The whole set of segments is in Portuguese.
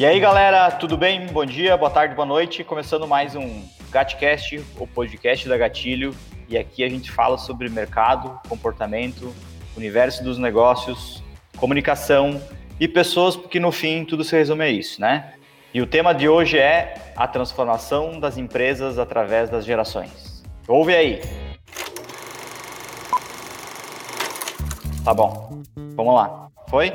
E aí, galera, tudo bem? Bom dia, boa tarde, boa noite. Começando mais um Gatcast, o podcast da Gatilho. E aqui a gente fala sobre mercado, comportamento, universo dos negócios, comunicação e pessoas, porque no fim tudo se resume a isso, né? E o tema de hoje é a transformação das empresas através das gerações. Ouve aí. Tá bom, vamos lá. Foi?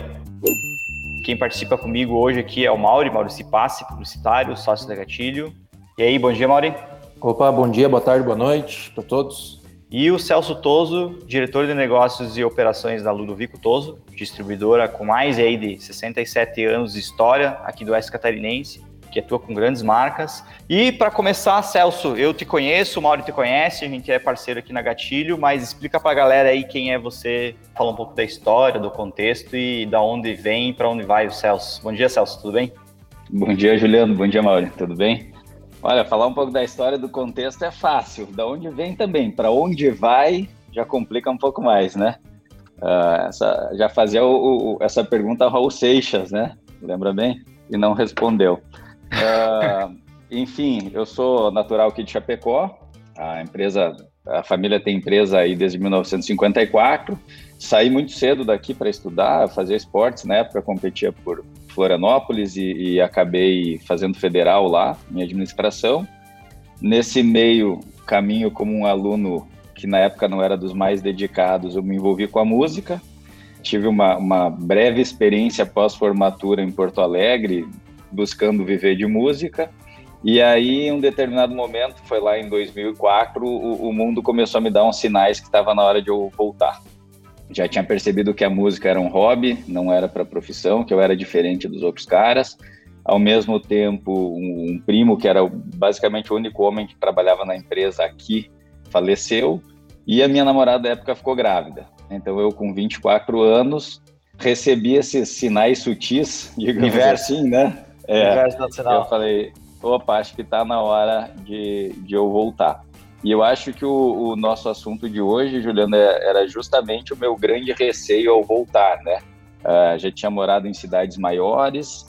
Quem participa comigo hoje aqui é o Mauri, Maurício Passe, publicitário, sócio da Gatilho. E aí, bom dia, Mauri. Opa, bom dia, boa tarde, boa noite para todos. E o Celso Toso, diretor de negócios e operações da Ludovico Toso, distribuidora com mais aí de 67 anos de história aqui do Oeste Catarinense que atua com grandes marcas. E para começar, Celso, eu te conheço, o Mauro te conhece, a gente é parceiro aqui na Gatilho, mas explica para a galera aí quem é você, fala um pouco da história, do contexto e da onde vem para onde vai o Celso. Bom dia, Celso, tudo bem? Bom dia, Juliano. Bom dia, Mauro. Tudo bem? Olha, falar um pouco da história do contexto é fácil. Da onde vem também. Para onde vai já complica um pouco mais, né? Uh, essa, já fazia o, o, essa pergunta ao Raul Seixas, né? Lembra bem? E não respondeu. Uh, enfim, eu sou natural aqui de Chapecó. A empresa, a família tem empresa aí desde 1954. Saí muito cedo daqui para estudar, fazer esportes. Na época competia por Florianópolis e, e acabei fazendo federal lá, em administração. Nesse meio caminho como um aluno que na época não era dos mais dedicados, eu me envolvi com a música. Tive uma, uma breve experiência pós-formatura em Porto Alegre, buscando viver de música. E aí, em um determinado momento, foi lá em 2004, o, o mundo começou a me dar uns sinais que estava na hora de eu voltar. Já tinha percebido que a música era um hobby, não era para profissão, que eu era diferente dos outros caras. Ao mesmo tempo, um, um primo, que era basicamente o único homem que trabalhava na empresa aqui, faleceu. E a minha namorada, na época, ficou grávida. Então, eu, com 24 anos, recebi esses sinais sutis, digamos Universo. assim, né? É, eu falei, opa, acho que está na hora de, de eu voltar. E eu acho que o, o nosso assunto de hoje, Juliana, é, era justamente o meu grande receio ao voltar, né? Uh, já tinha morado em cidades maiores,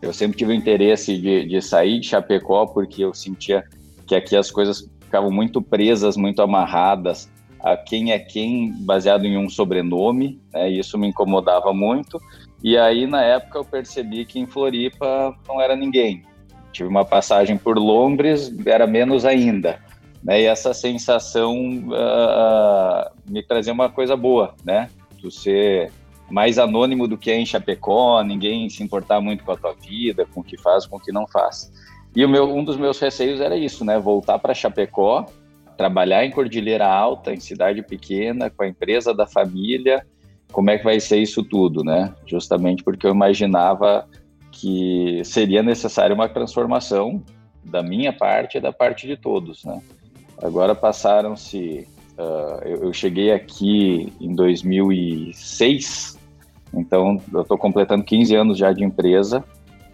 eu sempre tive o interesse de, de sair de Chapecó porque eu sentia que aqui as coisas ficavam muito presas, muito amarradas a quem é quem, baseado em um sobrenome, né? isso me incomodava muito. E aí, na época, eu percebi que em Floripa não era ninguém. Tive uma passagem por Londres, era menos ainda. Né? E essa sensação uh, me trazia uma coisa boa, né? Tu ser mais anônimo do que é em Chapecó, ninguém se importar muito com a tua vida, com o que faz, com o que não faz. E o meu, um dos meus receios era isso, né? Voltar para Chapecó, trabalhar em Cordilheira Alta, em cidade pequena, com a empresa da família como é que vai ser isso tudo, né? Justamente porque eu imaginava que seria necessária uma transformação da minha parte e da parte de todos, né? Agora passaram-se, uh, eu, eu, cheguei aqui em 2006, então eu estou completando 15 anos já de empresa,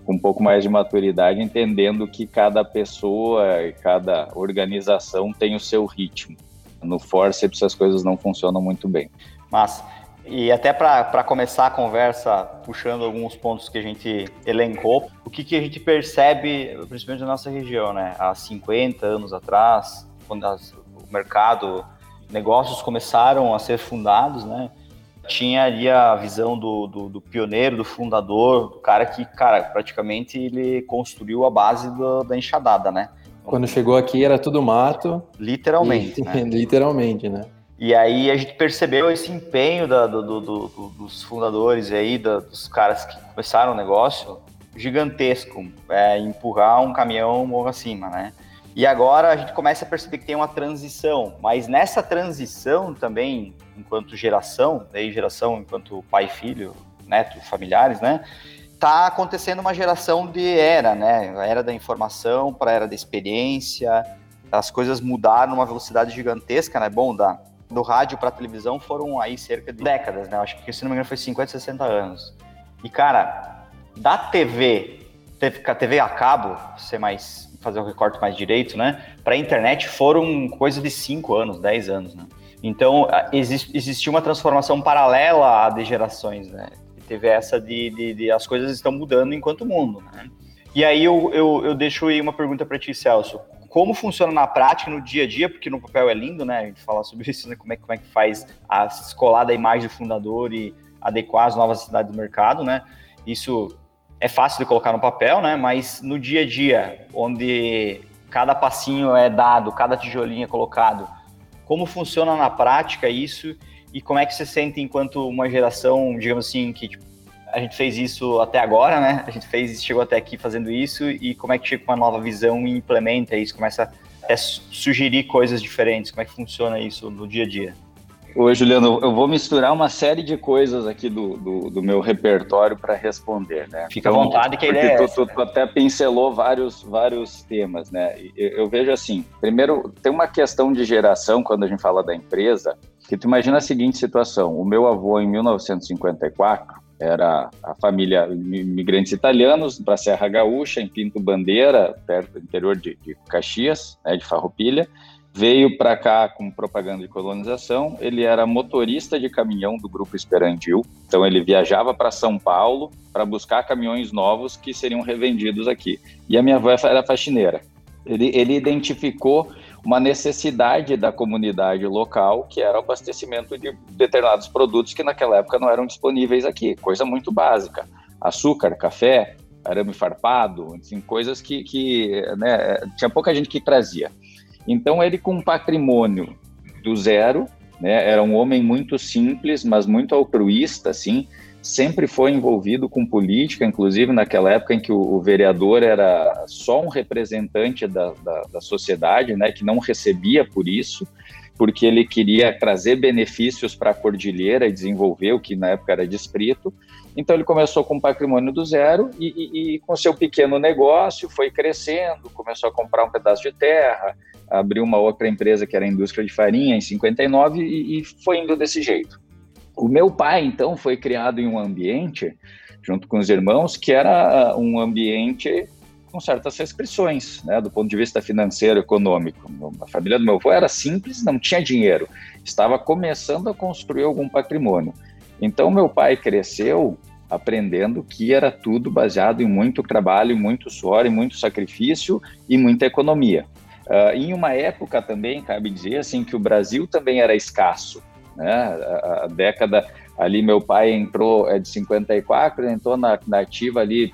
com um pouco mais de maturidade, entendendo que cada pessoa e cada organização tem o seu ritmo. No forceps as coisas não funcionam muito bem. Mas e até para começar a conversa, puxando alguns pontos que a gente elencou, o que, que a gente percebe, principalmente na nossa região, né? Há 50 anos atrás, quando as, o mercado, negócios começaram a ser fundados, né? Tinha ali a visão do, do, do pioneiro, do fundador, do cara que, cara, praticamente ele construiu a base do, da enxadada, né? Quando chegou aqui era tudo mato. Literalmente. E, né? Literalmente, né? E aí a gente percebeu esse empenho da, do, do, do, dos fundadores e aí, da, dos caras que começaram o negócio gigantesco, é, empurrar um caminhão morro acima, né? E agora a gente começa a perceber que tem uma transição, mas nessa transição também, enquanto geração, daí geração enquanto pai, filho, neto, familiares, né? Tá acontecendo uma geração de era, né? A era da informação para a era da experiência, as coisas mudaram numa velocidade gigantesca, né? Bom, da do rádio para televisão foram aí cerca de décadas, né? Acho que, se não me engano, foi 50, 60 anos. E, cara, da TV, a TV a cabo, ser mais, fazer um recorte mais direito, né? Para a internet foram coisa de 5 anos, 10 anos, né? Então, exist, existiu uma transformação paralela de gerações, né? E teve essa de, de, de, as coisas estão mudando enquanto mundo, né? E aí eu, eu, eu deixo aí uma pergunta para ti, Celso. Como funciona na prática, no dia a dia, porque no papel é lindo, né? A gente fala sobre isso, né? Como é, como é que faz a escolar da imagem do fundador e adequar as novas necessidades do mercado, né? Isso é fácil de colocar no papel, né? Mas no dia a dia, onde cada passinho é dado, cada tijolinho é colocado, como funciona na prática isso e como é que você sente enquanto uma geração, digamos assim, que tipo, a gente fez isso até agora, né? A gente fez, chegou até aqui fazendo isso e como é que chega com uma nova visão e implementa isso, começa a sugerir coisas diferentes, como é que funciona isso no dia a dia? Oi, Juliano, eu vou misturar uma série de coisas aqui do, do, do meu repertório para responder, né? Fica então, à vontade que a ideia é tu, tu, tu, até pincelou vários, vários temas, né? Eu, eu, vejo assim, primeiro, tem uma questão de geração quando a gente fala da empresa, que tu imagina a seguinte situação, o meu avô em 1954, era a família imigrantes italianos para Serra Gaúcha, em Pinto Bandeira, perto do interior de, de Caxias, né, de Farroupilha. Veio para cá com propaganda de colonização. Ele era motorista de caminhão do Grupo Esperandil. Então, ele viajava para São Paulo para buscar caminhões novos que seriam revendidos aqui. E a minha avó era faxineira. Ele, ele identificou uma necessidade da comunidade local, que era o abastecimento de determinados produtos que naquela época não eram disponíveis aqui, coisa muito básica. Açúcar, café, arame farpado, assim, coisas que, que né, tinha pouca gente que trazia. Então ele com um patrimônio do zero, né, era um homem muito simples, mas muito altruísta, assim, sempre foi envolvido com política, inclusive naquela época em que o, o vereador era só um representante da, da, da, sociedade, né, que não recebia por isso, porque ele queria trazer benefícios para a cordilheira e desenvolver o que na época era distrito. Então ele começou com patrimônio do zero e, e, e com seu pequeno negócio foi crescendo, começou a comprar um pedaço de terra, abriu uma outra empresa que era a indústria de farinha em 59 e, e foi indo desse jeito. O meu pai, então, foi criado em um ambiente, junto com os irmãos, que era ah, um ambiente com certas restrições, né, do ponto de vista financeiro, econômico. A família do meu avô era simples, não tinha dinheiro, estava começando a construir algum patrimônio. Então, meu pai cresceu aprendendo que era tudo baseado em muito trabalho, muito suor, e muito sacrifício e muita economia. Uh, em uma época também, cabe dizer assim, que o Brasil também era escasso né? A, a, década ali, meu pai entrou é de 54, entrou na, na ativa ali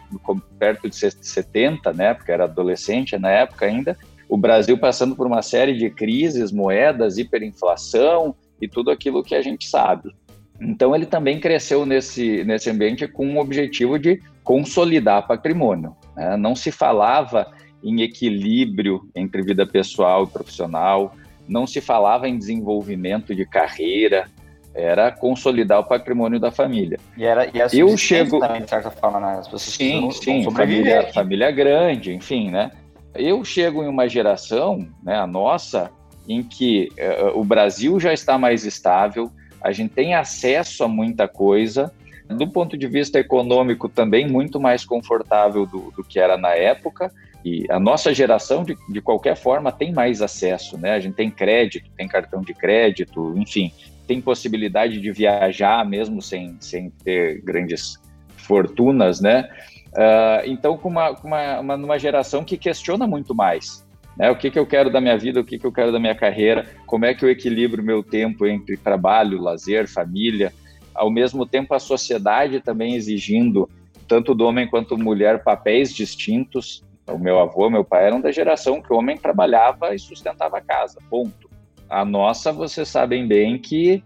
perto de 70, né? Porque era adolescente na época ainda. O Brasil passando por uma série de crises, moedas, hiperinflação e tudo aquilo que a gente sabe. Então ele também cresceu nesse, nesse ambiente com o objetivo de consolidar patrimônio. Né? Não se falava em equilíbrio entre vida pessoal e profissional, não se falava em desenvolvimento de carreira, era consolidar o patrimônio da família. E era e eu chego também, de certa forma, né? As pessoas sim, sim, família, família grande, enfim, né? Eu chego em uma geração, né, a nossa, em que uh, o Brasil já está mais estável, a gente tem acesso a muita coisa, do ponto de vista econômico também muito mais confortável do, do que era na época, e a nossa geração, de, de qualquer forma, tem mais acesso, né? A gente tem crédito, tem cartão de crédito, enfim, tem possibilidade de viajar mesmo sem, sem ter grandes fortunas, né? Uh, então, com uma, uma, uma, numa geração que questiona muito mais, né? O que, que eu quero da minha vida, o que, que eu quero da minha carreira, como é que eu equilibro meu tempo entre trabalho, lazer, família, ao mesmo tempo a sociedade também exigindo, tanto do homem quanto mulher, papéis distintos, o meu avô, meu pai eram da geração que o homem trabalhava e sustentava a casa, ponto. A nossa, vocês sabem bem que,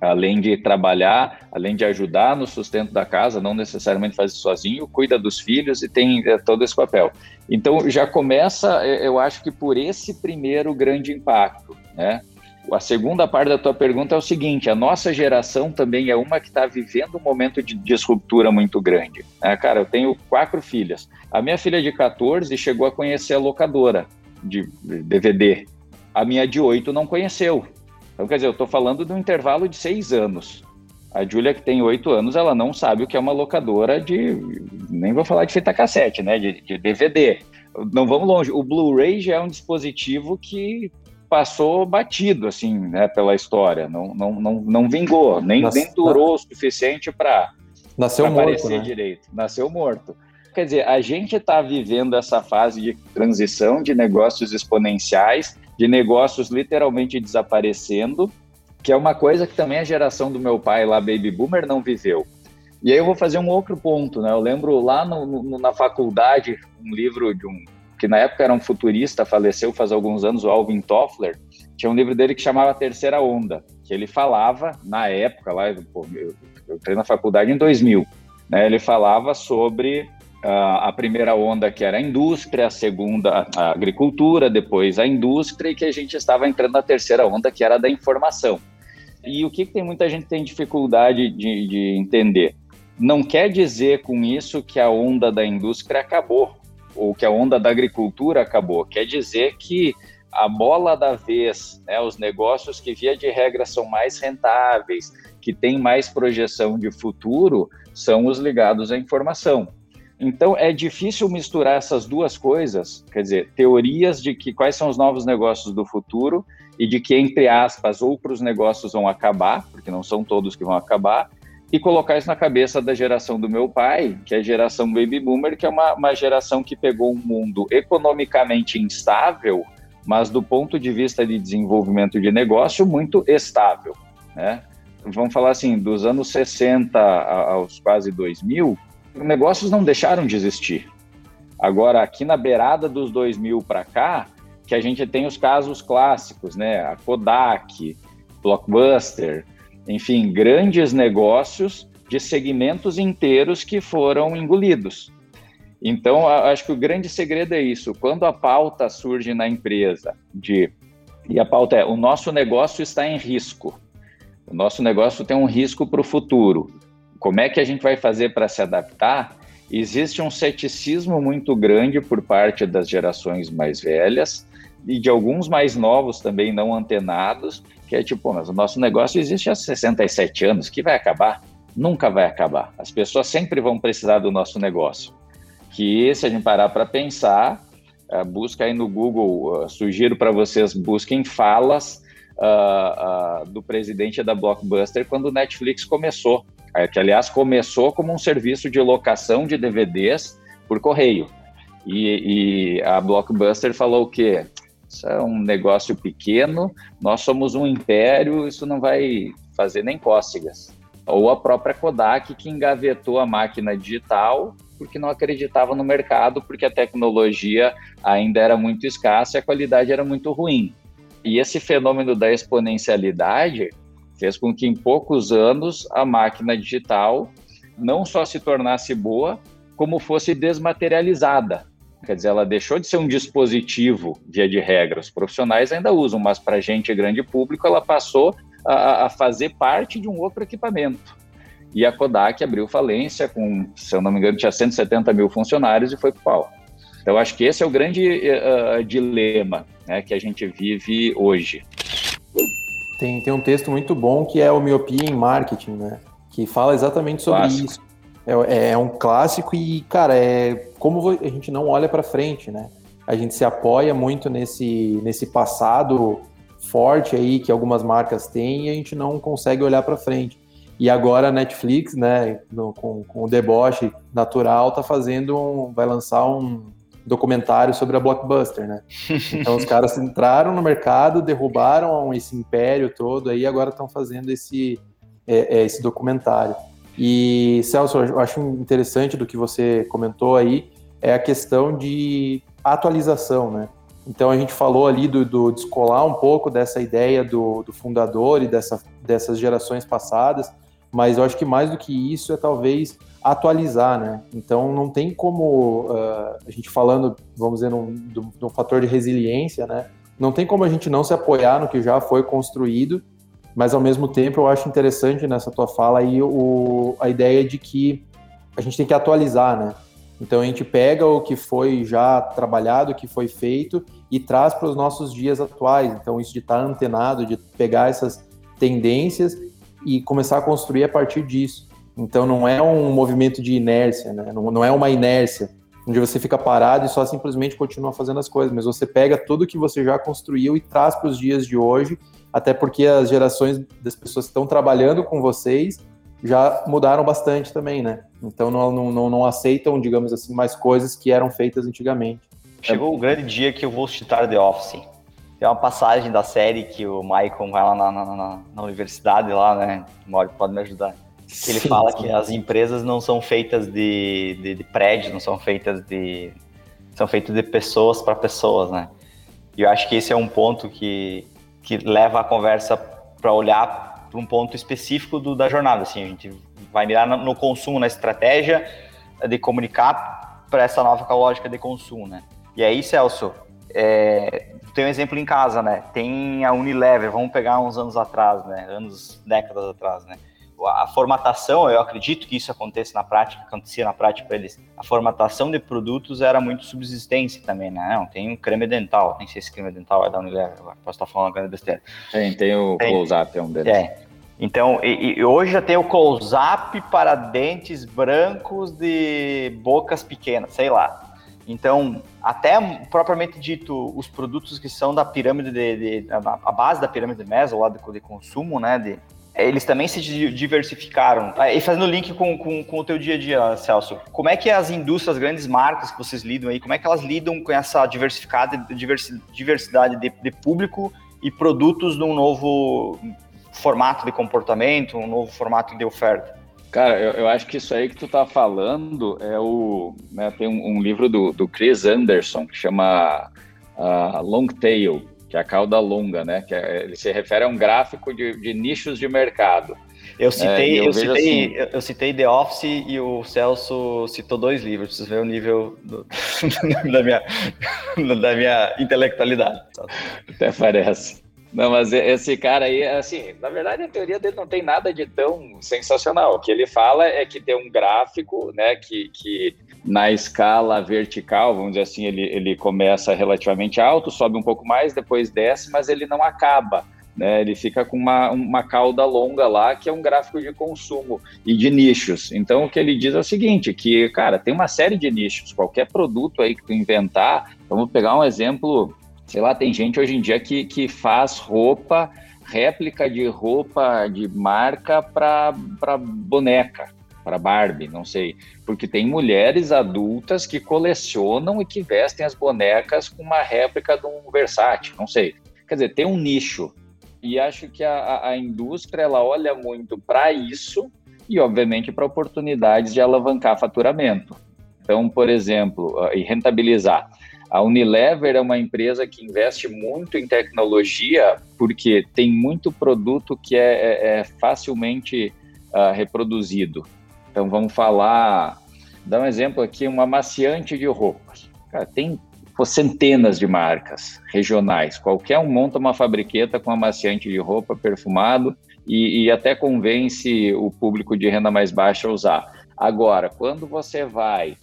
além de trabalhar, além de ajudar no sustento da casa, não necessariamente faz sozinho, cuida dos filhos e tem é, todo esse papel. Então, já começa, eu acho que por esse primeiro grande impacto, né? a segunda parte da tua pergunta é o seguinte: a nossa geração também é uma que está vivendo um momento de disruptura muito grande. Né? Cara, eu tenho quatro filhas. A minha filha de 14 chegou a conhecer a locadora de DVD. A minha de 8 não conheceu. Então, quer dizer, eu estou falando de um intervalo de seis anos. A Júlia, que tem oito anos, ela não sabe o que é uma locadora de. Nem vou falar de fita cassete, né? De, de DVD. Não vamos longe. O Blu-ray já é um dispositivo que passou batido assim, né, pela história, não, não, não, não vingou, nem, nem durou o suficiente para nasceu pra morto, né? direito, nasceu morto. quer dizer, a gente está vivendo essa fase de transição de negócios exponenciais, de negócios literalmente desaparecendo, que é uma coisa que também a geração do meu pai lá, Baby Boomer, não viveu. E aí eu vou fazer um outro ponto, né? Eu lembro lá no, no, na faculdade, um livro de um que na época era um futurista, faleceu faz alguns anos, o Alvin Toffler, tinha um livro dele que chamava Terceira Onda, que ele falava, na época, lá, eu, eu entrei na faculdade em 2000, né, ele falava sobre a primeira onda, que era a indústria, a segunda, a agricultura, depois a indústria, e que a gente estava entrando na terceira onda, que era a da informação. E o que, que tem muita gente tem dificuldade de, de entender? Não quer dizer com isso que a onda da indústria acabou, ou que a onda da agricultura acabou. Quer dizer que a bola da vez, né, os negócios que via de regra são mais rentáveis, que têm mais projeção de futuro, são os ligados à informação. Então é difícil misturar essas duas coisas, quer dizer, teorias de que quais são os novos negócios do futuro e de que entre aspas outros negócios vão acabar, porque não são todos que vão acabar, e colocar isso na cabeça da geração do meu pai, que é a geração baby boomer, que é uma, uma geração que pegou um mundo economicamente instável mas do ponto de vista de desenvolvimento de negócio, muito estável. Né? Vamos falar assim, dos anos 60 aos quase 2000, negócios não deixaram de existir. Agora, aqui na beirada dos 2000 para cá, que a gente tem os casos clássicos, né? A Kodak, Blockbuster, enfim, grandes negócios de segmentos inteiros que foram engolidos. Então, acho que o grande segredo é isso. Quando a pauta surge na empresa de e a pauta é: o nosso negócio está em risco. O nosso negócio tem um risco para o futuro. Como é que a gente vai fazer para se adaptar? Existe um ceticismo muito grande por parte das gerações mais velhas e de alguns mais novos também não antenados, que é tipo, mas o nosso negócio existe há 67 anos, que vai acabar? Nunca vai acabar. As pessoas sempre vão precisar do nosso negócio que se a gente parar para pensar, uh, busca aí no Google, uh, sugiro para vocês, busquem falas uh, do presidente da Blockbuster quando o Netflix começou, que aliás começou como um serviço de locação de DVDs por correio. E, e a Blockbuster falou o quê? Isso é um negócio pequeno, nós somos um império, isso não vai fazer nem cócegas. Ou a própria Kodak, que engavetou a máquina digital porque não acreditava no mercado, porque a tecnologia ainda era muito escassa e a qualidade era muito ruim. E esse fenômeno da exponencialidade fez com que em poucos anos a máquina digital não só se tornasse boa, como fosse desmaterializada. Quer dizer, ela deixou de ser um dispositivo, via de regra. Os profissionais ainda usam, mas para gente, grande público, ela passou a, a fazer parte de um outro equipamento. E a Kodak abriu falência com, se eu não me engano, tinha 170 mil funcionários e foi para o pau. Então, acho que esse é o grande uh, dilema né, que a gente vive hoje. Tem, tem um texto muito bom que é o Miopia em Marketing, né? Que fala exatamente sobre clássico. isso. É, é, um clássico e, cara, é como a gente não olha para frente, né? A gente se apoia muito nesse, nesse passado forte aí que algumas marcas têm e a gente não consegue olhar para frente. E agora a Netflix, né, no, com, com o deboche natural, tá fazendo um, vai lançar um documentário sobre a Blockbuster, né? Então os caras entraram no mercado, derrubaram esse império todo aí, agora estão fazendo esse é, é, esse documentário. E Celso, eu acho interessante do que você comentou aí é a questão de atualização, né? Então a gente falou ali do, do descolar um pouco dessa ideia do, do fundador e dessa, dessas gerações passadas mas eu acho que mais do que isso é talvez atualizar, né? Então não tem como uh, a gente falando, vamos dizer, num, fator de resiliência, né? Não tem como a gente não se apoiar no que já foi construído, mas ao mesmo tempo eu acho interessante nessa tua fala aí o, a ideia de que a gente tem que atualizar, né? Então a gente pega o que foi já trabalhado, o que foi feito e traz para os nossos dias atuais. Então isso de estar antenado, de pegar essas tendências e começar a construir a partir disso. Então não é um movimento de inércia, né? não, não é uma inércia onde você fica parado e só simplesmente continua fazendo as coisas, mas você pega tudo que você já construiu e traz para os dias de hoje, até porque as gerações das pessoas que estão trabalhando com vocês já mudaram bastante também, né? Então não, não, não aceitam, digamos assim, mais coisas que eram feitas antigamente. Chegou o grande dia que eu vou citar The Office. Tem uma passagem da série que o Michael vai lá na, na, na, na universidade lá, né? Mori, pode me ajudar. Ele sim, fala sim. que as empresas não são feitas de, de, de prédios, não são feitas de. são feitas de pessoas para pessoas, né? E eu acho que esse é um ponto que, que leva a conversa para olhar para um ponto específico do, da jornada. Assim, a gente vai mirar no, no consumo, na estratégia de comunicar para essa nova lógica de consumo, né? E aí, Celso, é, tem um exemplo em casa, né? Tem a Unilever, vamos pegar uns anos atrás, né? Anos, décadas atrás, né? A formatação, eu acredito que isso aconteça na prática, acontecia na prática para eles. A formatação de produtos era muito subsistência também, né? Não, tem um creme dental, nem sei se creme dental é da Unilever, posso estar falando uma grande besteira. Tem, tem o close-up, é um deles. É. Então, e, e hoje já tem o close-up para dentes brancos de bocas pequenas, sei lá. Então, até propriamente dito, os produtos que são da pirâmide de, de a base da pirâmide de Maslow, lá de, de consumo, né, de, eles também se diversificaram. Ah, e fazendo link com, com, com, o teu dia a dia, Celso, como é que as indústrias, as grandes marcas que vocês lidam aí, como é que elas lidam com essa diversificada diversidade de, de público e produtos num novo formato de comportamento, um novo formato de oferta? Cara, eu, eu, acho que isso aí que tu tá falando é o. Né, tem um, um, livro do, do Chris Anderson que chama uh, Long Tail, que é a cauda longa, né? Que é, ele se refere a um gráfico de, de nichos de mercado. Eu citei, é, eu, eu, citei assim, eu citei The Office e o Celso citou dois livros. Preciso ver o nível do, da, minha, da minha intelectualidade. Até parece. Não, mas esse cara aí, assim, na verdade a teoria dele não tem nada de tão sensacional. O que ele fala é que tem um gráfico, né, que, que na escala vertical, vamos dizer assim, ele, ele começa relativamente alto, sobe um pouco mais, depois desce, mas ele não acaba. Né, ele fica com uma, uma cauda longa lá, que é um gráfico de consumo e de nichos. Então, o que ele diz é o seguinte, que, cara, tem uma série de nichos. Qualquer produto aí que tu inventar, vamos pegar um exemplo sei lá, tem gente hoje em dia que, que faz roupa, réplica de roupa de marca para boneca, para Barbie, não sei. Porque tem mulheres adultas que colecionam e que vestem as bonecas com uma réplica de um Versace, não sei. Quer dizer, tem um nicho. E acho que a, a indústria ela olha muito para isso e, obviamente, para oportunidades de alavancar faturamento. Então, por exemplo, e rentabilizar. A Unilever é uma empresa que investe muito em tecnologia porque tem muito produto que é, é, é facilmente uh, reproduzido. Então vamos falar, dar um exemplo aqui, um amaciante de roupas. Cara, tem centenas de marcas regionais. Qualquer um monta uma fabriqueta com amaciante de roupa perfumado e, e até convence o público de renda mais baixa a usar. Agora, quando você vai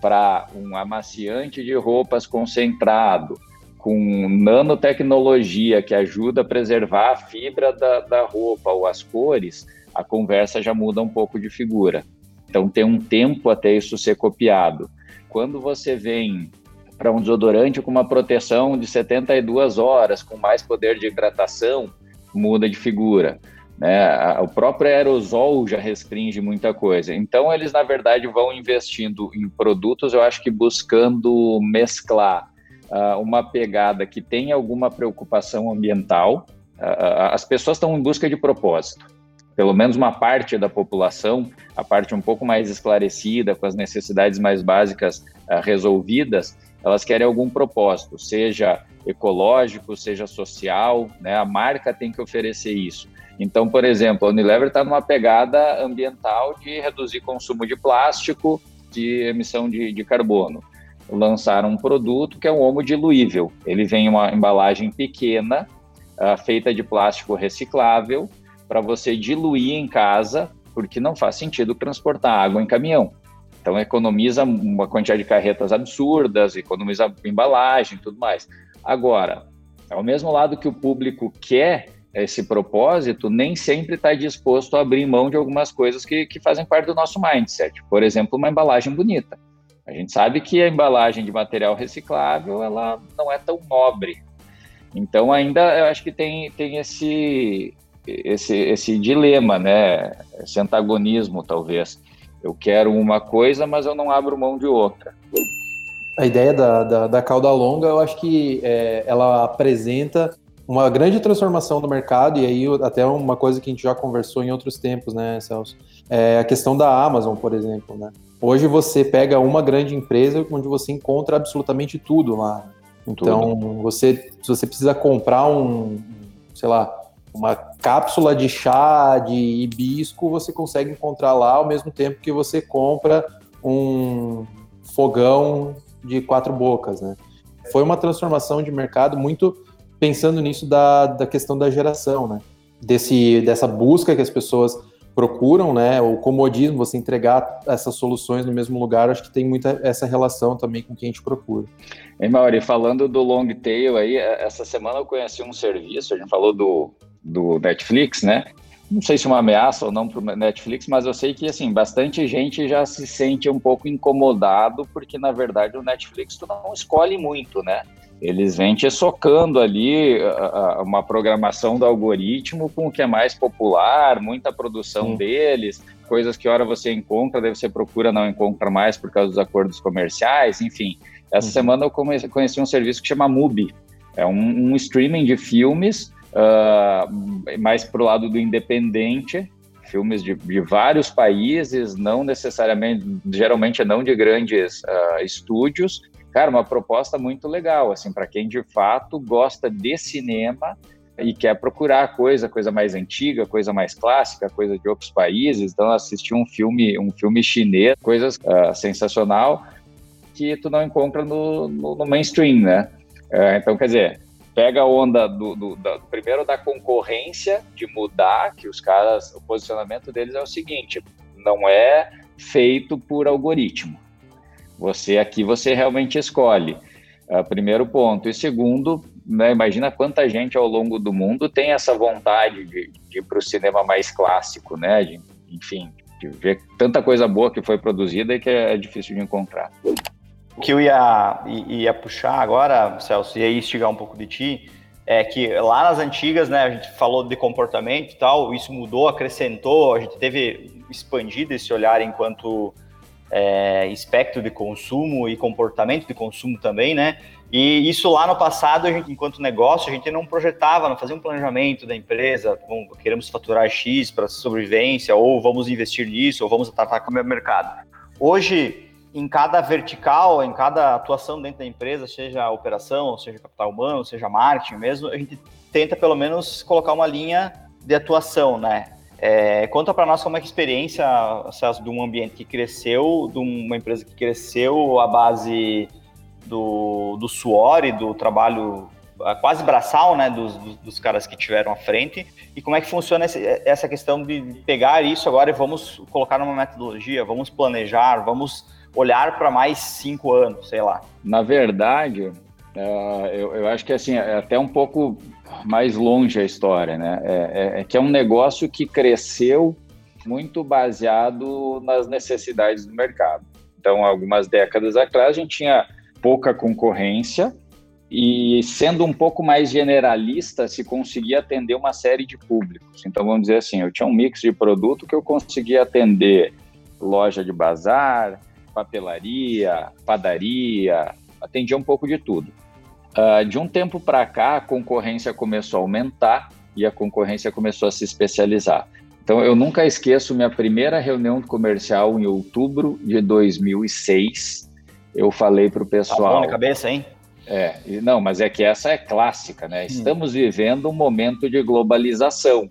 para um amaciante de roupas concentrado, com nanotecnologia que ajuda a preservar a fibra da, da roupa ou as cores, a conversa já muda um pouco de figura. Então tem um tempo até isso ser copiado. Quando você vem para um desodorante com uma proteção de 72 horas, com mais poder de hidratação, muda de figura. Né? O próprio aerosol já restringe muita coisa. Então, eles, na verdade, vão investindo em produtos, eu acho que buscando mesclar uh, uma pegada que tem alguma preocupação ambiental. Uh, as pessoas estão em busca de propósito. Pelo menos uma parte da população, a parte um pouco mais esclarecida, com as necessidades mais básicas uh, resolvidas, elas querem algum propósito, seja ecológico, seja social, né? A marca tem que oferecer isso. Então, por exemplo, a Unilever está numa pegada ambiental de reduzir consumo de plástico, de emissão de, de carbono. Lançaram um produto que é um homo diluível. Ele vem em uma embalagem pequena, uh, feita de plástico reciclável, para você diluir em casa, porque não faz sentido transportar água em caminhão. Então economiza uma quantidade de carretas absurdas, economiza embalagem tudo mais. Agora, ao mesmo lado que o público quer esse propósito, nem sempre está disposto a abrir mão de algumas coisas que, que fazem parte do nosso mindset. Por exemplo, uma embalagem bonita. A gente sabe que a embalagem de material reciclável ela não é tão nobre. Então, ainda eu acho que tem, tem esse, esse, esse dilema, né? esse antagonismo, talvez. Eu quero uma coisa, mas eu não abro mão de outra. A ideia da, da, da cauda longa, eu acho que é, ela apresenta uma grande transformação do mercado, e aí até uma coisa que a gente já conversou em outros tempos, né, Celso? É a questão da Amazon, por exemplo, né? Hoje você pega uma grande empresa onde você encontra absolutamente tudo lá. Então, tudo. você se você precisa comprar um, sei lá, uma cápsula de chá de hibisco, você consegue encontrar lá ao mesmo tempo que você compra um fogão de quatro bocas, né? Foi uma transformação de mercado muito pensando nisso da, da questão da geração, né? Desse, dessa busca que as pessoas procuram, né? O comodismo, você entregar essas soluções no mesmo lugar, acho que tem muita essa relação também com o que a gente procura. E Mauri, falando do long tail aí, é, essa semana eu conheci um serviço, a gente falou do, do Netflix, né? Não sei se é uma ameaça ou não para o Netflix, mas eu sei que assim bastante gente já se sente um pouco incomodado porque na verdade o Netflix tu não escolhe muito, né? Eles vêm te socando ali uma programação do algoritmo com o que é mais popular, muita produção deles, coisas que hora você encontra, daí você procura, não encontra mais por causa dos acordos comerciais, enfim. Essa uhum. semana eu conheci um serviço que chama Mubi. É um, um streaming de filmes, uh, mais pro lado do independente, filmes de, de, vários países, não necessariamente, geralmente não de grandes uh, estúdios, cara, uma proposta muito legal, assim, para quem de fato gosta de cinema e quer procurar coisa, coisa mais antiga, coisa mais clássica, coisa de outros países. Então, assistir um filme, um filme chinês, coisas uh, sensacional que tu não encontra no, no, no mainstream, né? Uh, então, quer dizer, pega a onda do, do, do, primeiro da concorrência de mudar, que os caras, o posicionamento deles é o seguinte: não é feito por algoritmo. Você aqui você realmente escolhe. Uh, primeiro ponto. E segundo, né, imagina quanta gente ao longo do mundo tem essa vontade de, de ir para o cinema mais clássico, né? De, enfim, de ver tanta coisa boa que foi produzida e que é difícil de encontrar. O que eu ia, ia puxar agora, Celso, e aí instigar um pouco de ti, é que lá nas antigas, né, a gente falou de comportamento e tal, isso mudou, acrescentou, a gente teve expandido esse olhar enquanto é, espectro de consumo e comportamento de consumo também, né? E isso lá no passado, a gente, enquanto negócio, a gente não projetava, não fazia um planejamento da empresa, bom, queremos faturar X para sobrevivência, ou vamos investir nisso, ou vamos atacar com o mercado. Hoje, em cada vertical, em cada atuação dentro da empresa, seja operação, seja capital humano, seja marketing mesmo, a gente tenta pelo menos colocar uma linha de atuação, né? É, conta para nós como é que a experiência, Celso, de um ambiente que cresceu, de uma empresa que cresceu à base do, do suor e do trabalho quase braçal, né, dos, dos, caras que tiveram à frente, e como é que funciona essa questão de pegar isso agora e vamos colocar numa metodologia, vamos planejar, vamos olhar para mais cinco anos, sei lá. Na verdade, uh, eu, eu acho que assim, é até um pouco mais longe a história, né? É, é, é, que é um negócio que cresceu muito baseado nas necessidades do mercado. Então, algumas décadas atrás, a gente tinha pouca concorrência e, sendo um pouco mais generalista, se conseguia atender uma série de públicos. Então, vamos dizer assim, eu tinha um mix de produto que eu conseguia atender loja de bazar, papelaria, padaria, atendia um pouco de tudo. Uh, de um tempo para cá, a concorrência começou a aumentar e a concorrência começou a se especializar. Então, eu nunca esqueço minha primeira reunião comercial em outubro de 2006. Eu falei para o pessoal. Tá na cabeça, hein? É, não, mas é que essa é clássica, né? Hum. Estamos vivendo um momento de globalização.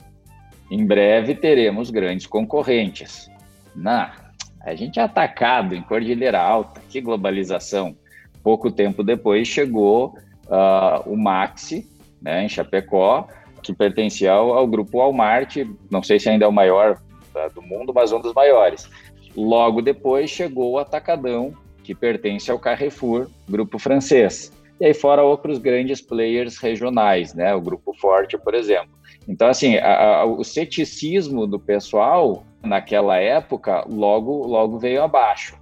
Em breve teremos grandes concorrentes. Na, a gente é atacado em Cordilheira Alta. Que globalização! Pouco tempo depois chegou uh, o Maxi, né, em Chapecó, que pertencia ao, ao, grupo Walmart, não sei se ainda é o maior uh, do mundo, mas um dos maiores. Logo depois chegou o Atacadão, que pertence ao Carrefour, grupo francês. E aí fora outros grandes players regionais, né, o grupo Forte, por exemplo. Então, assim, a, a, o ceticismo do pessoal naquela época logo, logo veio abaixo.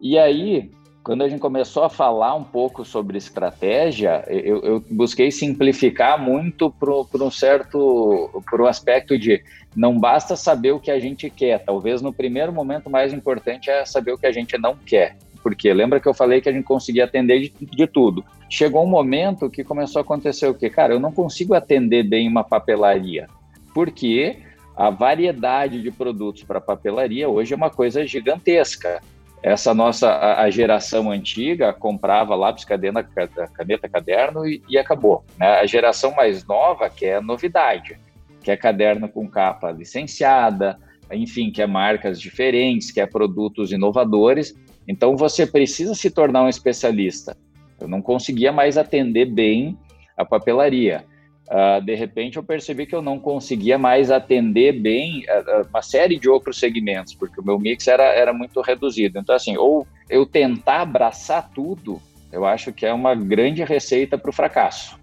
E aí, quando a gente começou a falar um pouco sobre estratégia, eu, eu busquei simplificar muito para um certo um aspecto de não basta saber o que a gente quer. Talvez no primeiro momento mais importante é saber o que a gente não quer. Porque lembra que eu falei que a gente conseguia atender de, de tudo. Chegou um momento que começou a acontecer o quê? Cara, eu não consigo atender bem uma papelaria. Porque a variedade de produtos para papelaria hoje é uma coisa gigantesca essa nossa a, a, geração antiga comprava lápis, cadena, caneta, caderno e, e acabou. Né? A geração mais nova quer novidade, quer caderno com capa licenciada, enfim, quer marcas diferentes, quer produtos inovadores. Então você precisa se tornar um especialista. Eu não conseguia mais atender bem a papelaria. Uh, de repente eu percebi que eu não conseguia mais atender bem uh, uma série de outros segmentos, porque o meu mix era, era muito reduzido. Então, assim, ou eu tentar abraçar tudo, eu acho que é uma grande receita para o fracasso.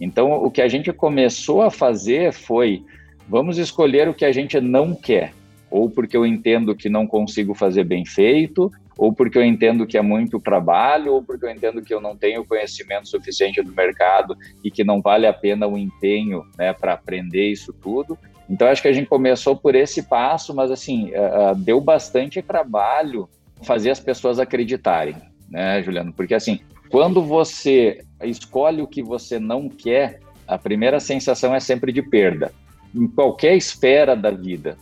Então, o que a gente começou a fazer foi: vamos escolher o que a gente não quer, ou porque eu entendo que não consigo fazer bem feito, ou porque eu entendo que é muito trabalho, ou porque eu entendo que eu não tenho conhecimento suficiente do mercado e que não vale a pena o empenho né, para aprender isso tudo. Então, acho que a gente começou por esse passo, mas assim, uh, deu bastante trabalho fazer as pessoas acreditarem, né, Juliano? Porque assim, quando você escolhe o que você não quer, a primeira sensação é sempre de perda, em qualquer esfera da vida.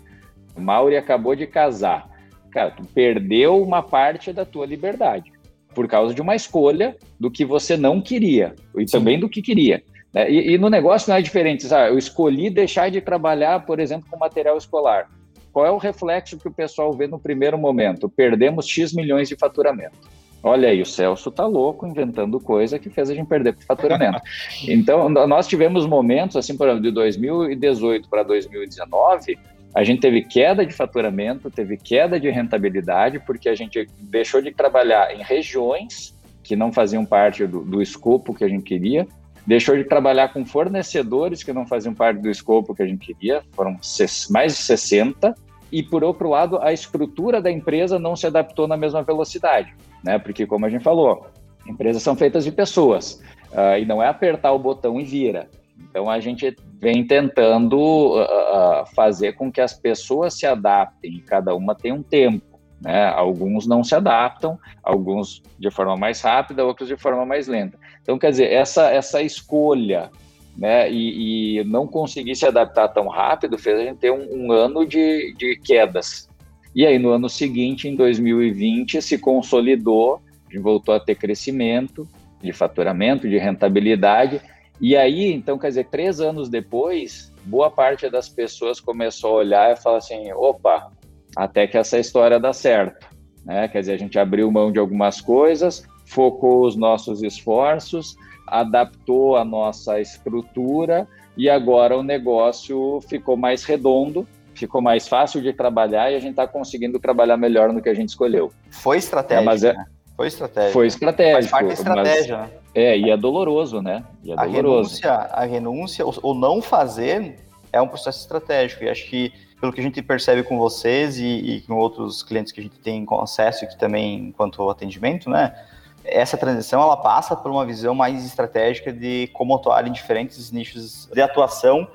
Mauri acabou de casar cara, tu perdeu uma parte da tua liberdade por causa de uma escolha do que você não queria e Sim. também do que queria. Né? E, e, no negócio não é diferente. Sabe? Eu escolhi deixar de trabalhar, por exemplo, com material escolar. Qual é o reflexo que o pessoal vê no primeiro momento? Perdemos X milhões de faturamento. Olha aí, o Celso tá louco inventando coisa que fez a gente perder faturamento. então, nós tivemos momentos, assim, por exemplo, de 2018 para 2019, a gente teve queda de faturamento, teve queda de rentabilidade, porque a gente deixou de trabalhar em regiões que não faziam parte do, do escopo que a gente queria, deixou de trabalhar com fornecedores que não faziam parte do escopo que a gente queria, foram mais de 60, e por outro lado, a estrutura da empresa não se adaptou na mesma velocidade, né? Porque, como a gente falou, empresas são feitas de pessoas, uh, e não é apertar o botão e vira. Então a gente vem tentando uh, fazer com que as pessoas se adaptem, cada uma tem um tempo. Né? Alguns não se adaptam, alguns de forma mais rápida, outros de forma mais lenta. Então, quer dizer, essa, essa escolha né, e, e não conseguir se adaptar tão rápido fez a gente ter um, um ano de, de quedas. E aí, no ano seguinte, em 2020, se consolidou, voltou a ter crescimento de faturamento, de rentabilidade, e aí, então, quer dizer, três anos depois, boa parte das pessoas começou a olhar e falar assim: opa, até que essa história dá certo. Né? Quer dizer, a gente abriu mão de algumas coisas, focou os nossos esforços, adaptou a nossa estrutura e agora o negócio ficou mais redondo, ficou mais fácil de trabalhar e a gente está conseguindo trabalhar melhor no que a gente escolheu. Foi estratégia. É, mas é, né? Foi estratégia. Foi estratégia. Faz parte da estratégia, mas, né? É, e é doloroso, né? É a renúncia, a renúncia, ou não fazer, é um processo estratégico. E acho que, pelo que a gente percebe com vocês e, e com outros clientes que a gente tem acesso, que também, enquanto atendimento, né? Essa transição, ela passa por uma visão mais estratégica de como atuar em diferentes nichos de atuação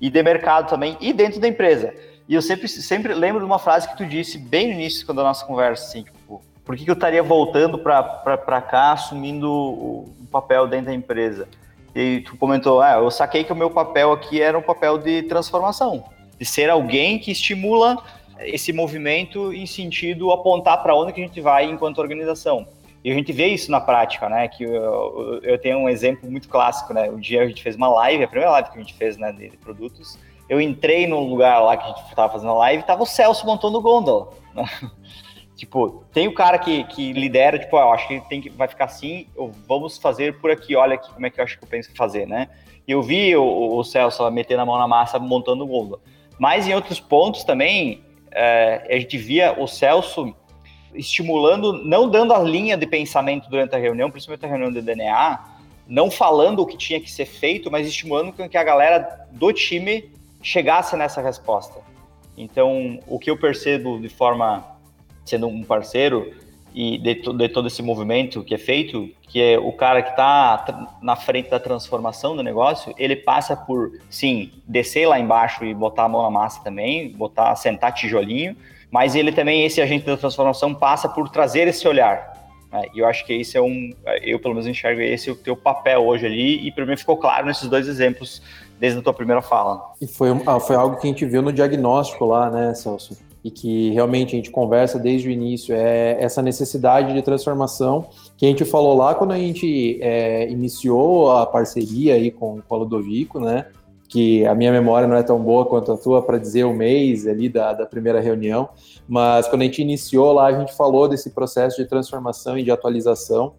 e de mercado também, e dentro da empresa. E eu sempre, sempre lembro de uma frase que tu disse bem no início, quando a nossa conversa, assim, tipo, por que, que eu estaria voltando para cá assumindo o, papel dentro da empresa? E tu comentou, ah, eu saquei que o meu papel aqui era um papel de transformação, de ser alguém que estimula esse movimento em sentido apontar para onde que a gente vai enquanto organização. E a gente vê isso na prática, né? Que eu, eu, tenho um exemplo muito clássico, né? O dia a gente fez uma live, a primeira live que a gente fez, né, de, de produtos. Eu entrei no lugar lá que a gente estava fazendo a live, e tava o Celso montando o gondola. Né? Tipo, tem o cara que, que lidera, tipo, eu acho que tem que vai ficar assim, vamos fazer por aqui, olha aqui como é que eu acho que eu penso fazer, né? E eu vi o, o Celso metendo a mão na massa montando o gol. Mas em outros pontos também, é, a gente via o Celso estimulando, não dando a linha de pensamento durante a reunião, principalmente a reunião do DNA, não falando o que tinha que ser feito, mas estimulando que a galera do time chegasse nessa resposta. Então, o que eu percebo de forma sendo um parceiro, e de, de, todo esse movimento que é feito, que é o cara que está na frente da transformação do negócio, ele passa por, sim, descer lá embaixo e botar a mão na massa também, botar, sentar tijolinho, mas ele também, esse agente da transformação, passa por trazer esse olhar. Né? E eu acho que esse é um, eu pelo menos enxergo esse o teu papel hoje ali, e para mim ficou claro nesses dois exemplos desde a tua primeira fala. E foi, ah, foi algo que a gente viu no diagnóstico lá, né, Celso? E que realmente a gente conversa desde o início, é essa necessidade de transformação que a gente falou lá quando a gente é, iniciou a parceria aí com, com a Ludovico, né? Que a minha memória não é tão boa quanto a tua para dizer o mês ali da, da primeira reunião, mas quando a gente iniciou lá, a gente falou desse processo de transformação e de atualização.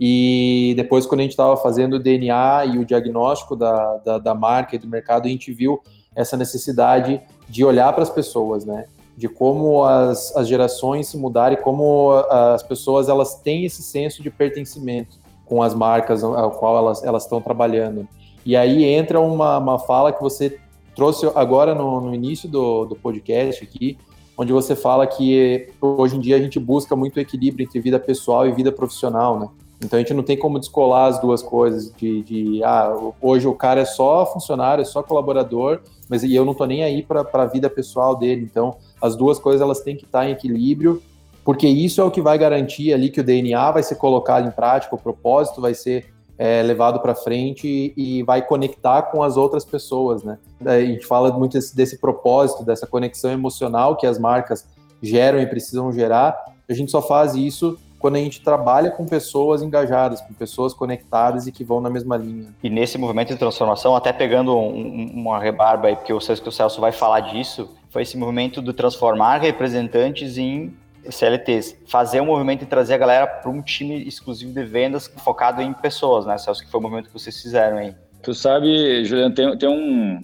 E depois, quando a gente estava fazendo o DNA e o diagnóstico da, da, da marca e do mercado, a gente viu essa necessidade de olhar para as pessoas, né? De como as, as gerações se mudaram e como as pessoas elas têm esse senso de pertencimento com as marcas ao qual elas elas estão trabalhando. E aí entra uma, uma fala que você trouxe agora no, no início do, do podcast aqui, onde você fala que hoje em dia a gente busca muito equilíbrio entre vida pessoal e vida profissional, né? Então a gente não tem como descolar as duas coisas de, de ah, hoje o cara é só funcionário, é só colaborador, mas e eu não tô nem aí para a vida pessoal dele. Então as duas coisas elas têm que estar em equilíbrio, porque isso é o que vai garantir ali que o DNA vai ser colocado em prática, o propósito vai ser é, levado para frente e vai conectar com as outras pessoas, né? A gente fala muito desse, desse propósito, dessa conexão emocional que as marcas geram e precisam gerar. A gente só faz isso quando a gente trabalha com pessoas engajadas, com pessoas conectadas e que vão na mesma linha. E nesse movimento de transformação, até pegando um, uma rebarba aí, porque eu sei que o Celso vai falar disso, foi esse movimento do transformar representantes em CLTs. Fazer um movimento e trazer a galera para um time exclusivo de vendas focado em pessoas, né, Celso? Que foi o movimento que vocês fizeram aí. Tu sabe, Juliano, tem, tem um,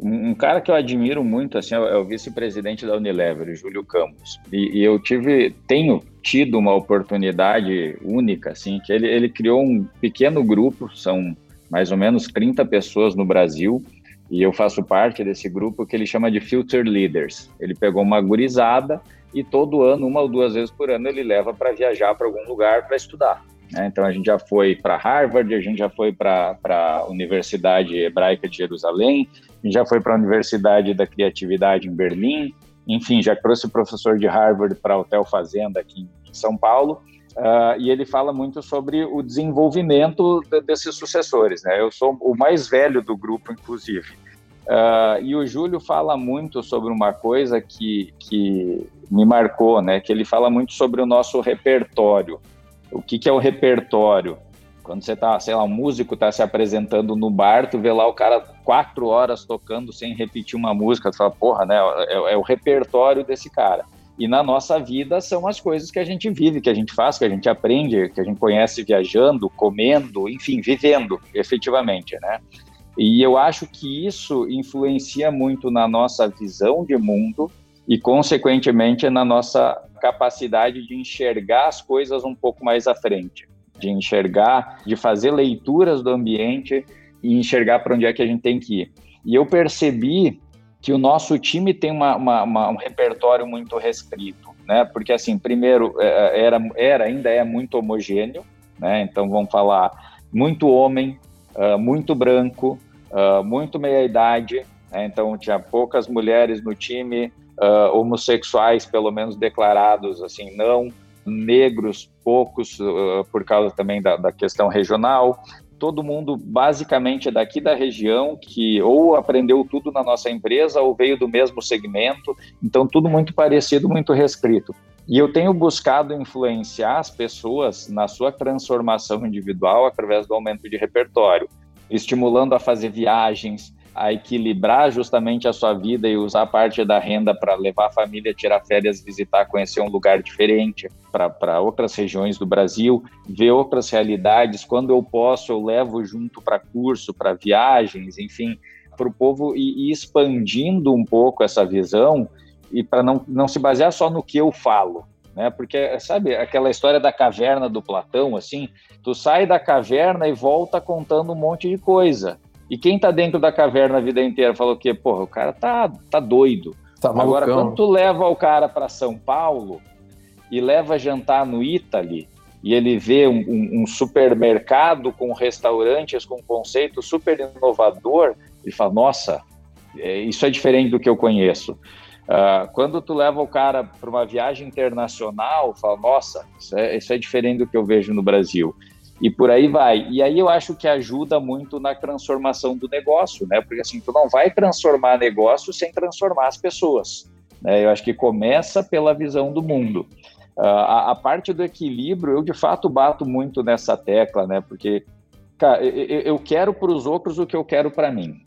um cara que eu admiro muito, assim, é o vice-presidente da Unilever, Júlio Campos. E, e, eu tive, tenho tido uma oportunidade única, assim, que ele, ele criou um pequeno grupo, são mais ou menos 30 pessoas no Brasil, e eu faço parte desse grupo que ele chama de Future Leaders. Ele pegou uma gurizada e todo ano, uma ou duas vezes por ano, ele leva para viajar para algum lugar para estudar. Né? Então a gente já foi para Harvard, a gente já foi para a Universidade Hebraica de Jerusalém, a gente já foi para a Universidade da Criatividade em Berlim, enfim, já trouxe o professor de Harvard para Hotel Fazenda aqui em São Paulo. Uh, e ele fala muito sobre o desenvolvimento de, desses sucessores. Né? Eu sou o mais velho do grupo, inclusive. Uh, e o Júlio fala muito sobre uma coisa que, que me marcou, né? que ele fala muito sobre o nosso repertório. O que, que é o repertório? Quando você tá, sei lá, um músico está se apresentando no bar, tu vê lá o cara quatro horas tocando sem repetir uma música, tu fala, porra, né? É, é o repertório desse cara. E na nossa vida são as coisas que a gente vive, que a gente faz, que a gente aprende, que a gente conhece viajando, comendo, enfim, vivendo efetivamente, né? E eu acho que isso influencia muito na nossa visão de mundo e, consequentemente, na nossa capacidade de enxergar as coisas um pouco mais à frente, de enxergar, de fazer leituras do ambiente e enxergar para onde é que a gente tem que ir. E eu percebi que o nosso time tem uma, uma, uma, um repertório muito restrito, né? Porque assim, primeiro é, é, era, era ainda é muito homogêneo, né? Então vamos falar muito homem, uh, muito branco, uh, muito meia idade, né? então tinha poucas mulheres no time, uh, homossexuais pelo menos declarados, assim não negros poucos por causa também da, da questão regional, todo mundo basicamente é daqui da região, que ou aprendeu tudo na nossa empresa ou veio do mesmo segmento, então tudo muito parecido, muito restrito. E eu tenho buscado influenciar as pessoas na sua transformação individual através do aumento de repertório, estimulando a fazer viagens, a equilibrar justamente a sua vida e usar parte da renda para levar a família, tirar férias, visitar, conhecer um lugar diferente para outras regiões do Brasil, ver outras realidades. Quando eu posso, eu levo junto para curso, para viagens, enfim, para o povo ir, ir expandindo um pouco essa visão e para não, não se basear só no que eu falo, né? Porque, sabe, aquela história da caverna do Platão, assim, tu sai da caverna e volta contando um monte de coisa. E quem tá dentro da caverna a vida inteira falou que, porra, o cara tá, tá doido. Tá Agora, quando tu leva o cara para São Paulo, e leva jantar no Italy e ele vê um, um, um supermercado com restaurantes com conceito super inovador, ele fala, nossa, é, isso é diferente do que eu conheço. Uh, quando tu leva o cara para uma viagem internacional, fala, nossa, isso é, isso é diferente do que eu vejo no Brasil. E por aí vai. E aí eu acho que ajuda muito na transformação do negócio, né? Porque assim, tu não vai transformar negócio sem transformar as pessoas. Né? Eu acho que começa pela visão do mundo. Uh, a, a, parte do equilíbrio, eu de fato bato muito nessa tecla, né? Porque, cara, eu, eu quero para os outros o que eu quero para mim.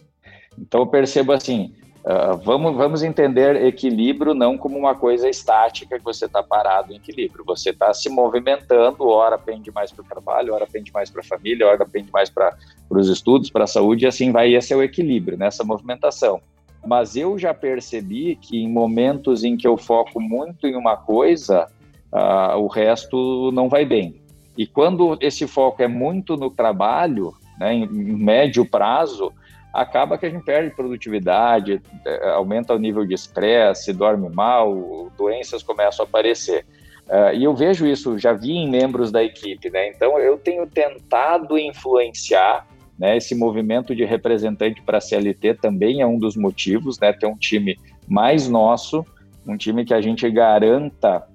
Então eu percebo assim, uh, vamos, vamos entender equilíbrio não como uma coisa estática que você está parado em equilíbrio. Você está se movimentando, hora pende mais para o trabalho, hora pende mais para a família, hora pende mais para os estudos, para a saúde, e assim vai. Esse é o equilíbrio, nessa movimentação. Mas eu já percebi que em momentos em que eu foco muito em uma coisa, uh, o resto não vai bem. E quando esse foco é muito no trabalho, né, em médio prazo, acaba que a gente perde produtividade, é, aumenta o nível de estresse, dorme mal, doenças começam a aparecer. Uh, e eu vejo isso, já vi em membros da equipe, né? Então eu tenho tentado influenciar né, esse movimento de representante para a CLT também é um dos motivos, né? Ter um time mais nosso, um time que a gente garanta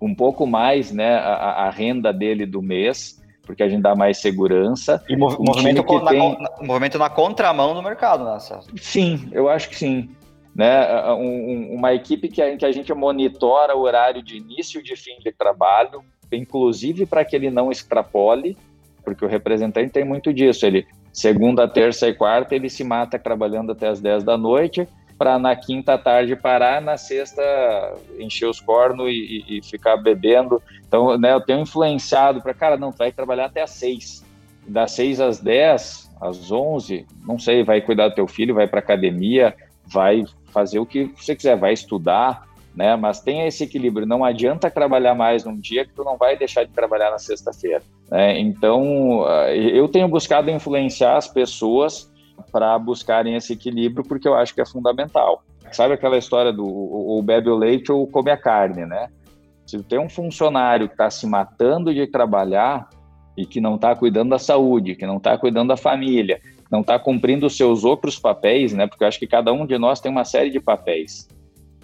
um pouco mais né, a, a renda dele do mês, porque a gente dá mais segurança. E mov um movimento, na, tem... na, movimento na contramão do mercado, né, Celso? Sim, eu acho que sim. Né, um, uma equipe que a, que a gente monitora o horário de início e de fim de trabalho, inclusive para que ele não extrapole, porque o representante tem muito disso. Ele, segunda, terça e quarta, ele se mata trabalhando até as 10 da noite, para na quinta tarde parar, na sexta encher os cornos e, e, ficar bebendo. Então, né, eu tenho influenciado para, cara, não, tu vai trabalhar até às seis. Das seis às dez, às onze, não sei, vai cuidar do teu filho, vai para academia, vai fazer o que você quiser, vai estudar, né? Mas tenha esse equilíbrio. Não adianta trabalhar mais num dia que tu não vai deixar de trabalhar na sexta-feira. Né? Então, eu tenho buscado influenciar as pessoas para buscarem esse equilíbrio, porque eu acho que é fundamental. Sabe aquela história do ou bebe o leite ou come a carne, né? Se tem um funcionário que está se matando de trabalhar e que não está cuidando da saúde, que não está cuidando da família, não está cumprindo os seus outros papéis, né? Porque eu acho que cada um de nós tem uma série de papéis.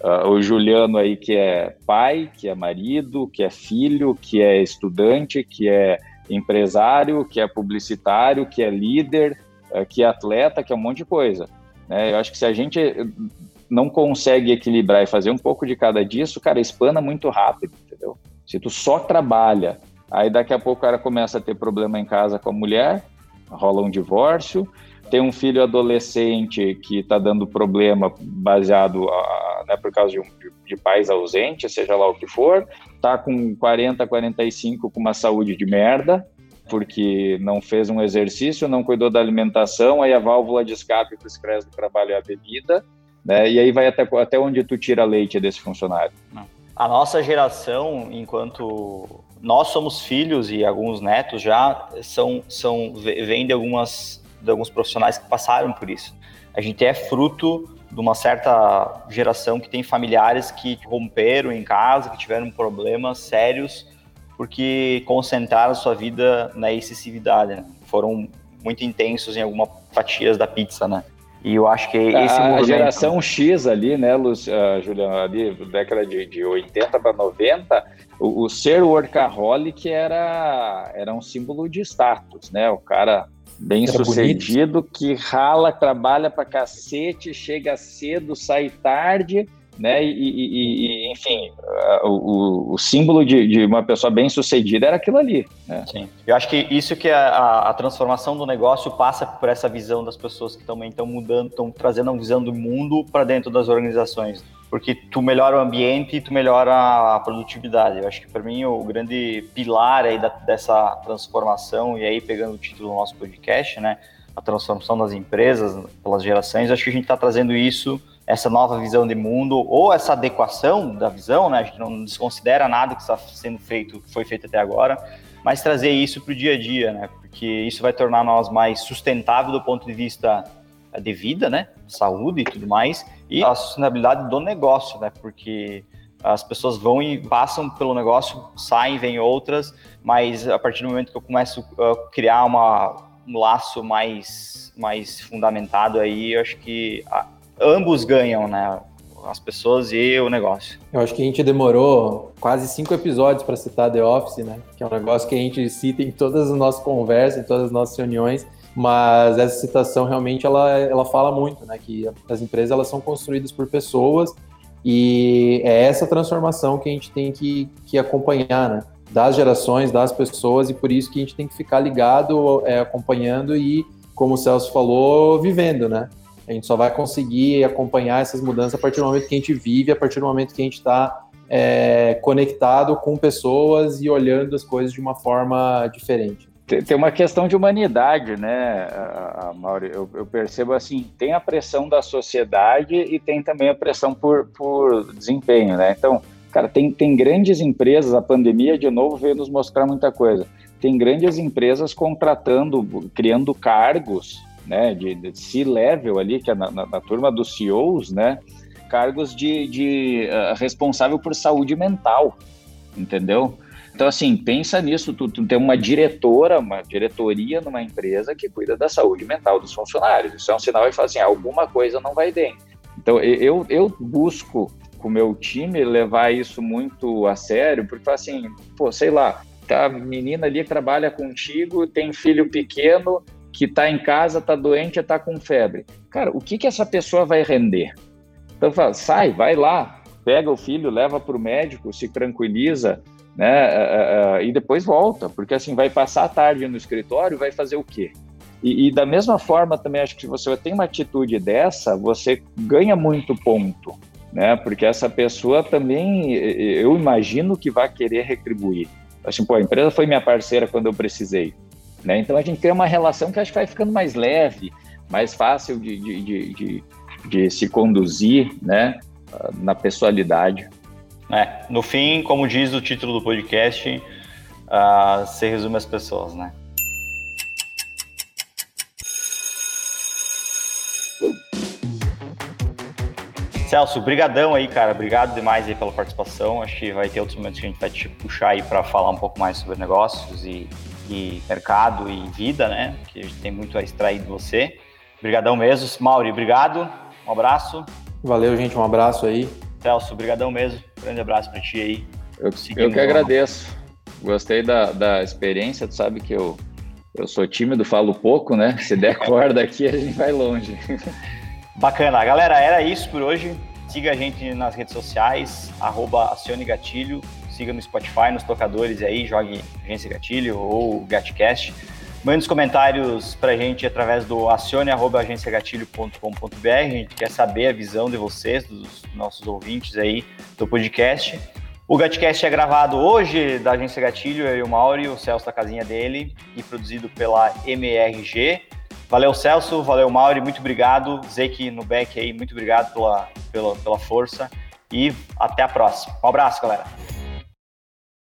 Uh, o Juliano aí que é pai, que é marido, que é filho, que é estudante, que é empresário, que é publicitário, que é líder, que é atleta, que é um monte de coisa. Né? Eu acho que se a gente não consegue equilibrar e fazer um pouco de cada disso, cara, espana muito rápido, entendeu? Se tu só trabalha, aí daqui a pouco o cara começa a ter problema em casa com a mulher, rola um divórcio, tem um filho adolescente que está dando problema baseado a, né, por causa de, um, de, pais ausentes, seja lá o que for, tá com 40, 45 com uma saúde de merda, porque não fez um exercício, não cuidou da alimentação, aí a válvula de escape para o estresse do trabalho é a bebida, né? E aí vai até, até onde tu tira leite desse funcionário. A nossa geração, enquanto nós somos filhos e alguns netos já são, são vêm de algumas de alguns profissionais que passaram por isso. A gente é fruto de uma certa geração que tem familiares que romperam em casa, que tiveram problemas sérios porque concentraram sua vida na excessividade, né? Foram muito intensos em algumas fatias da pizza, né? E eu acho que esse a, movimento... A geração X ali, né, Lúcio, uh, Juliano, ali, década de, de 80 para 90, o, o, ser workaholic era, era um símbolo de status, né? O cara bem era sucedido bonito. que rala, trabalha para cacete, chega cedo, sai tarde né? E, e, e enfim, o, o, símbolo de, de, uma pessoa bem sucedida era aquilo ali. Né? Sim. Eu acho que isso que a, a, a transformação do negócio passa por essa visão das pessoas que também estão mudando, estão trazendo a visão do mundo para dentro das organizações. Porque tu melhora o ambiente e tu melhora a produtividade. Eu acho que para mim o grande pilar aí da, dessa transformação, e aí pegando o título do nosso podcast, né? A transformação das empresas pelas gerações, acho que a gente está trazendo isso essa nova visão de mundo ou essa adequação da visão, né? A gente não desconsidera nada que está sendo feito, que foi feito até agora, mas trazer isso para o dia a dia, né? Porque isso vai tornar nós mais sustentável do ponto de vista de vida, né? Saúde e tudo mais, e a sustentabilidade do negócio, né? Porque as pessoas vão e passam pelo negócio, saem, vêm outras, mas a partir do momento que eu começo a criar uma, um laço mais, mais fundamentado aí, eu acho que ambos ganham, né? As pessoas e o negócio. Eu acho que a gente demorou quase cinco episódios para citar The Office, né? Que é um negócio que a gente cita em todas as nossas conversas, em todas as nossas reuniões mas essa citação realmente ela, ela fala muito, né, que as empresas elas são construídas por pessoas e é essa transformação que a gente tem que, que acompanhar, né, das gerações, das pessoas e por isso que a gente tem que ficar ligado, é, acompanhando e, como o Celso falou, vivendo, né. A gente só vai conseguir acompanhar essas mudanças a partir do momento que a gente vive, a partir do momento que a gente está é, conectado com pessoas e olhando as coisas de uma forma diferente tem uma questão de humanidade, né, Mauro? Eu, eu, percebo assim, tem a pressão da sociedade e tem também a pressão por, por desempenho, né? Então, cara, tem, tem grandes empresas, a pandemia, de novo, veio nos mostrar muita coisa. Tem grandes empresas contratando, criando cargos, né, de, de C-level ali, que é na, na, na, turma dos CEOs, né, cargos de, de uh, responsável por saúde mental, entendeu? Então, assim, pensa nisso, tu, tu tem uma diretora, uma diretoria numa empresa que cuida da saúde mental dos funcionários. Isso é um sinal de falar assim, alguma coisa não vai bem. Então, eu, eu busco com o meu time levar isso muito a sério, porque assim, pô, sei lá, tá a menina ali trabalha contigo, tem filho pequeno, que tá em casa, tá doente, tá com febre. Cara, o que que essa pessoa vai render? Então, fala, sai, vai lá, pega o filho, leva para o médico, se tranquiliza, né? Uh, uh, e depois volta, porque assim vai passar a tarde no escritório, vai fazer o quê? E, e, da mesma forma também acho que se você tem uma atitude dessa, você ganha muito ponto, né? Porque essa pessoa também, eu imagino que vai querer retribuir. Assim, pô, a empresa foi minha parceira quando eu precisei, né? Então a gente tem uma relação que acho que vai ficando mais leve, mais fácil de, de, de, de, de se conduzir, né? Na pessoalidade. É, no fim, como diz o título do podcast, uh, se resume as pessoas, né? Celso, brigadão aí, cara. Obrigado demais aí pela participação. Acho que vai ter outros momentos que a gente vai te puxar aí para falar um pouco mais sobre negócios e, e, mercado e vida, né? Que a gente tem muito a extrair de você. Obrigadão mesmo. Mauri, obrigado. Um abraço. Valeu, gente. Um abraço aí. Celso, brigadão mesmo. Grande abraço para ti aí. Eu, eu que agradeço. Gostei da, da experiência. Tu sabe que eu, eu sou tímido, falo pouco, né? Se der corda aqui, a gente vai longe. Bacana. Galera, era isso por hoje. Siga a gente nas redes sociais, arroba Acione Gatilho. Siga no Spotify, nos tocadores aí, jogue Agência Gatilho ou Gatcast. Mande os comentários para a gente através do acione.agenciagatilho.com.br. A gente quer saber a visão de vocês, dos nossos ouvintes aí do podcast. O Gatcast é gravado hoje da Agência Gatilho, eu e o Mauri, o Celso da casinha dele, e produzido pela MRG. Valeu, Celso, valeu, Mauri, muito obrigado. Zeke no back aí, muito obrigado pela, pela, pela força. E até a próxima. Um abraço, galera.